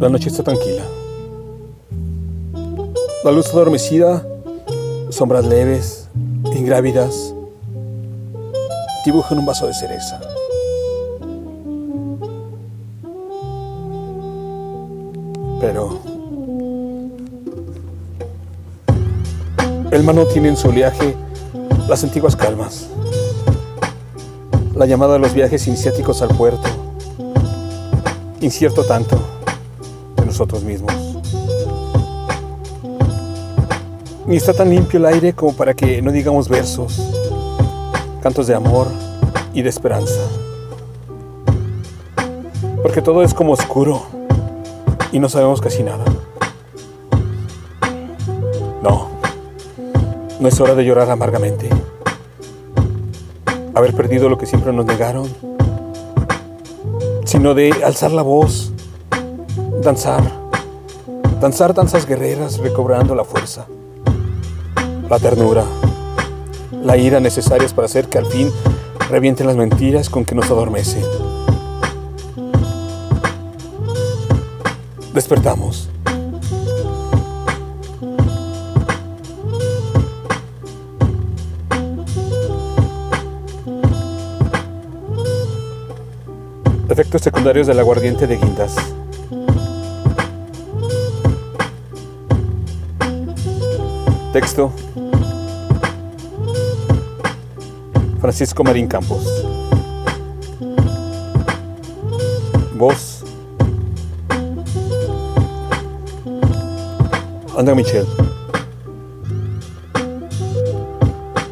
La noche está tranquila. La luz adormecida, sombras leves, ingrávidas, dibujan un vaso de cereza. Pero el mar no tiene en su oleaje las antiguas calmas, la llamada de los viajes iniciáticos al puerto, incierto tanto nosotros mismos. Ni está tan limpio el aire como para que no digamos versos, cantos de amor y de esperanza. Porque todo es como oscuro y no sabemos casi nada. No, no es hora de llorar amargamente. Haber perdido lo que siempre nos negaron, sino de alzar la voz, danzar, danzar danzas guerreras recobrando la fuerza, la ternura, la ira necesarias para hacer que al fin revienten las mentiras con que nos adormecen. Despertamos. Efectos secundarios del aguardiente de guindas. Texto. Francisco Marín Campos. Voz. André Michel.